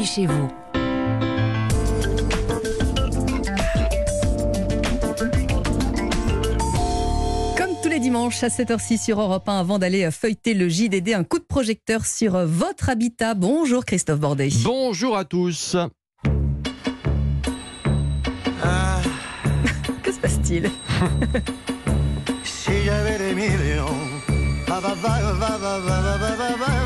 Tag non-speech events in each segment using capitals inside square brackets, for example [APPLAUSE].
bienvenue chez vous. Comme tous les dimanches à 7h06 sur Europe 1, avant d'aller feuilleter le JDD, un coup de projecteur sur votre habitat. Bonjour Christophe Bordet. Bonjour à tous. Que se passe-t-il Si j'avais des millions. va, va, va,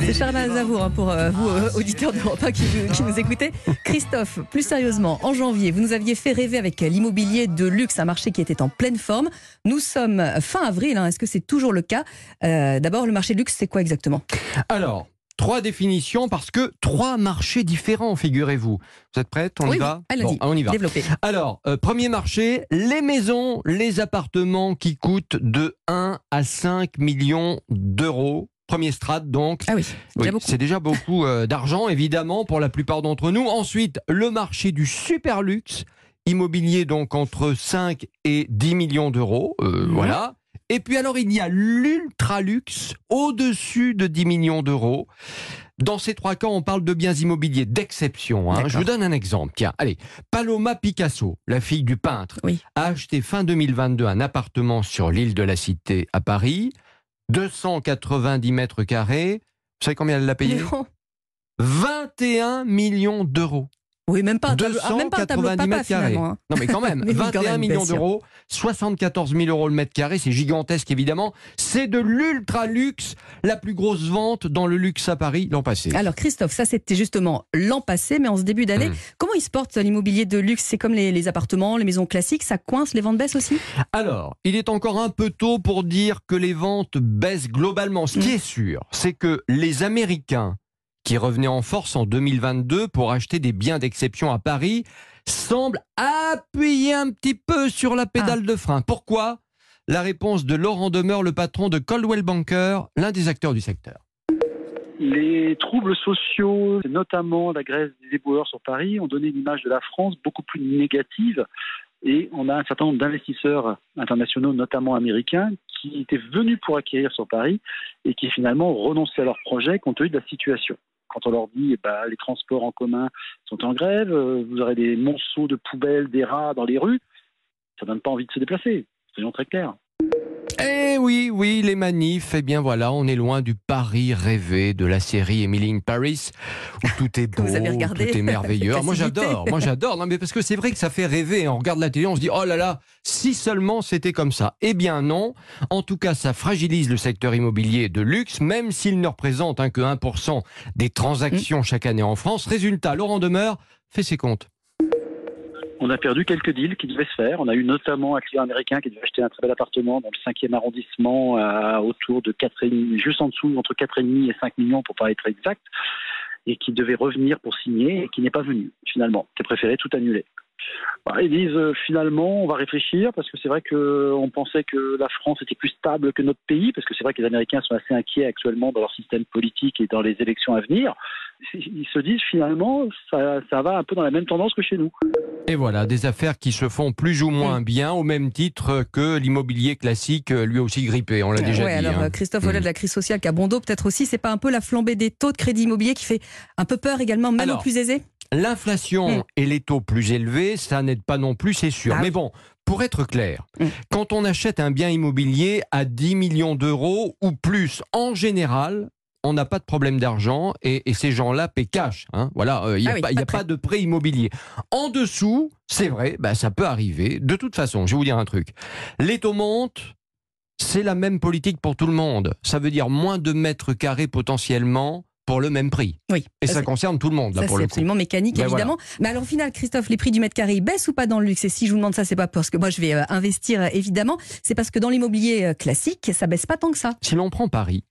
C'est Charles Aznavour hein, pour euh, vous, euh, auditeurs d'Europe 1 qui, nous écoutez. Christophe, plus sérieusement, en janvier, vous nous aviez fait rêver avec l'immobilier de luxe, un marché qui était en pleine forme. Nous sommes fin avril, hein, est-ce que c'est toujours le cas? Euh, D'abord, le marché de luxe, c'est quoi exactement? Alors, trois définitions parce que trois marchés différents, figurez-vous. Vous êtes prête On Oui, y va? allez-y. Bon, on y va. Alors, euh, premier marché, les maisons, les appartements qui coûtent de 1 à 5 millions d'euros. Premier strate donc. Ah oui, Oui, c'est déjà beaucoup euh, d'argent, évidemment, pour la plupart d'entre nous. Ensuite, le marché du super luxe, immobilier donc entre 5 et 10 millions d'euros. euh, Mhm. Voilà. Et puis alors, il y a l'ultra luxe, au-dessus de 10 millions d'euros. Dans ces trois cas, on parle de biens immobiliers d'exception. hein. Je vous donne un exemple. Tiens, allez, Paloma Picasso, la fille du peintre, Oui. a acheté fin 2022 un appartement sur l'île de la Cité à Paris, 290 mètres carrés. Vous savez combien elle l'a payé? Non. 21 millions d'euros. Oui, même pas un tableau, ah, même pas un tableau de 290 papa mètres carrés. hein. Non mais quand même, [LAUGHS] Mais oui, quand 21 même, bien millions d'euros, 74 000 euros le mètre carré, c'est gigantesque évidemment. C'est de l'ultra luxe, la plus grosse vente dans le luxe à Paris l'an passé. Alors Christophe, ça c'était justement l'an passé, mais en ce début d'année, Hmm. comment il se porte l'immobilier de luxe? C'est comme les, les appartements, les maisons classiques, ça coince, les ventes baissent aussi? Alors, il est encore un peu tôt pour dire que les ventes baissent globalement. Ce qui Mm. est sûr, c'est que les Américains qui revenaient en force en 2022 pour acheter des biens d'exception à Paris semblent appuyer un petit peu sur la pédale de frein. Pourquoi? La réponse de Laurent Demeure, le patron de Coldwell Banker, l'un des acteurs du secteur. Les troubles sociaux, notamment la grève des éboueurs sur Paris, ont donné une image de la France beaucoup plus négative. Et on a un certain nombre d'investisseurs internationaux, notamment américains, qui étaient venus pour acquérir sur Paris et qui finalement ont renoncé à leur projet compte tenu de la situation. Quand on leur dit ben, les transports en commun sont en grève, euh, vous aurez des monceaux de poubelles, des rats dans les rues, ça donne pas envie de se déplacer. Soyons très clairs. Eh oui, oui, les manifs, eh bien voilà, on est loin du Paris rêvé de la série Emily in Paris, où tout est [LAUGHS] beau, tout est merveilleux. [LAUGHS] Moi j'adore, moi j'adore. Non mais parce que c'est vrai que ça fait rêver. On regarde la télé, on se dit oh là là, si seulement c'était comme ça. Eh bien non. En tout cas, ça fragilise le secteur immobilier de luxe, même s'il ne représente hein, que 1% des transactions chaque année en France. Résultat, Laurent Demeure fait ses comptes. On a perdu quelques deals qui devaient se faire. On a eu notamment un client américain qui devait acheter un très bel appartement dans le 5e arrondissement à autour de 4,5, juste en dessous, entre 4,5 et 5 millions pour pas être exact, et qui devait revenir pour signer et qui n'est pas venu finalement. C'est préféré tout annuler. Bah, Ils disent euh, finalement on va réfléchir parce que c'est vrai qu'on pensait que la France était plus stable que notre pays parce que c'est vrai que les Américains sont assez inquiets actuellement dans leur système politique et dans les élections à venir. Ils se disent finalement ça va un peu dans la même tendance que chez nous. Et voilà, des affaires qui se font plus ou moins bien, au même titre que l'immobilier classique, euh, lui aussi grippé. On l'a déjà Ouais, dit. alors hein. euh, Christophe, Mm. au-delà de la crise sociale bon dos, peut-être aussi, c'est pas un peu la flambée des taux de crédit immobilier qui fait un peu peur également, même Alors, aux plus aisés? L'inflation Mm. et les taux plus élevés, ça n'aide pas non plus, c'est sûr. Ah Mais bon, pour être clair, Mm. quand on achète un bien immobilier à 10 millions d'euros ou plus, en général, on n'a pas de problème d'argent et, et ces gens-là paient cash. hein. Voilà, euh, il n'y a, Ah oui, pas, il y a pas de prêt immobilier. En dessous, c'est vrai, bah, ça peut arriver. De toute façon, je vais vous dire un truc. Les taux montent, c'est la même politique pour tout le monde. Ça veut dire moins de mètres carrés potentiellement pour le même prix. Oui. Et ça, concerne tout le monde, là, ça, pour c'est le coup. absolument mécanique, Ben évidemment. Mais alors, au final, Christophe, les prix du mètre carré baissent ou pas dans le luxe? Et si je vous demande ça, c'est pas parce que moi, je vais euh, investir, euh, évidemment. C'est parce que dans l'immobilier euh, classique, ça baisse pas tant que ça. Si l'on prend Paris,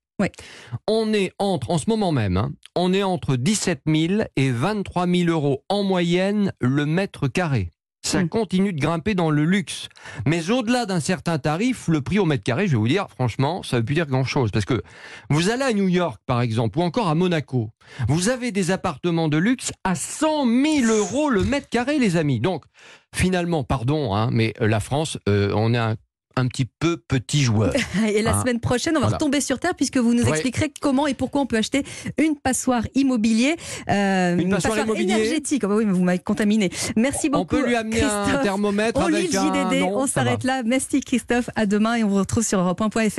On est entre, en ce moment même, hein, on est entre 17 000 et 23 000 euros en moyenne le mètre carré. Ça Mm. continue de grimper dans le luxe. Mais au-delà d'un certain tarif, le prix au mètre carré, je vais vous dire, franchement, ça ne veut plus dire grand-chose. Parce que vous allez à New York, par exemple, ou encore à Monaco, vous avez des appartements de luxe à 100 000 euros le mètre carré, les amis. Donc, finalement, pardon, hein, mais euh, la France, euh, on est un, un petit peu petit joueur. [LAUGHS] Et la Ah. semaine prochaine, on va Voilà. retomber sur terre puisque vous nous Ouais. expliquerez comment et pourquoi on peut acheter une passoire immobilier, euh, Une passoire immobilier énergétique. Ah bah oui, mais vous m'avez contaminé. Merci beaucoup. On peut lui amener un thermomètre On lit le un... JDD, Non, on s'arrête là. Merci Christophe, à demain et on vous retrouve sur europe1.fr.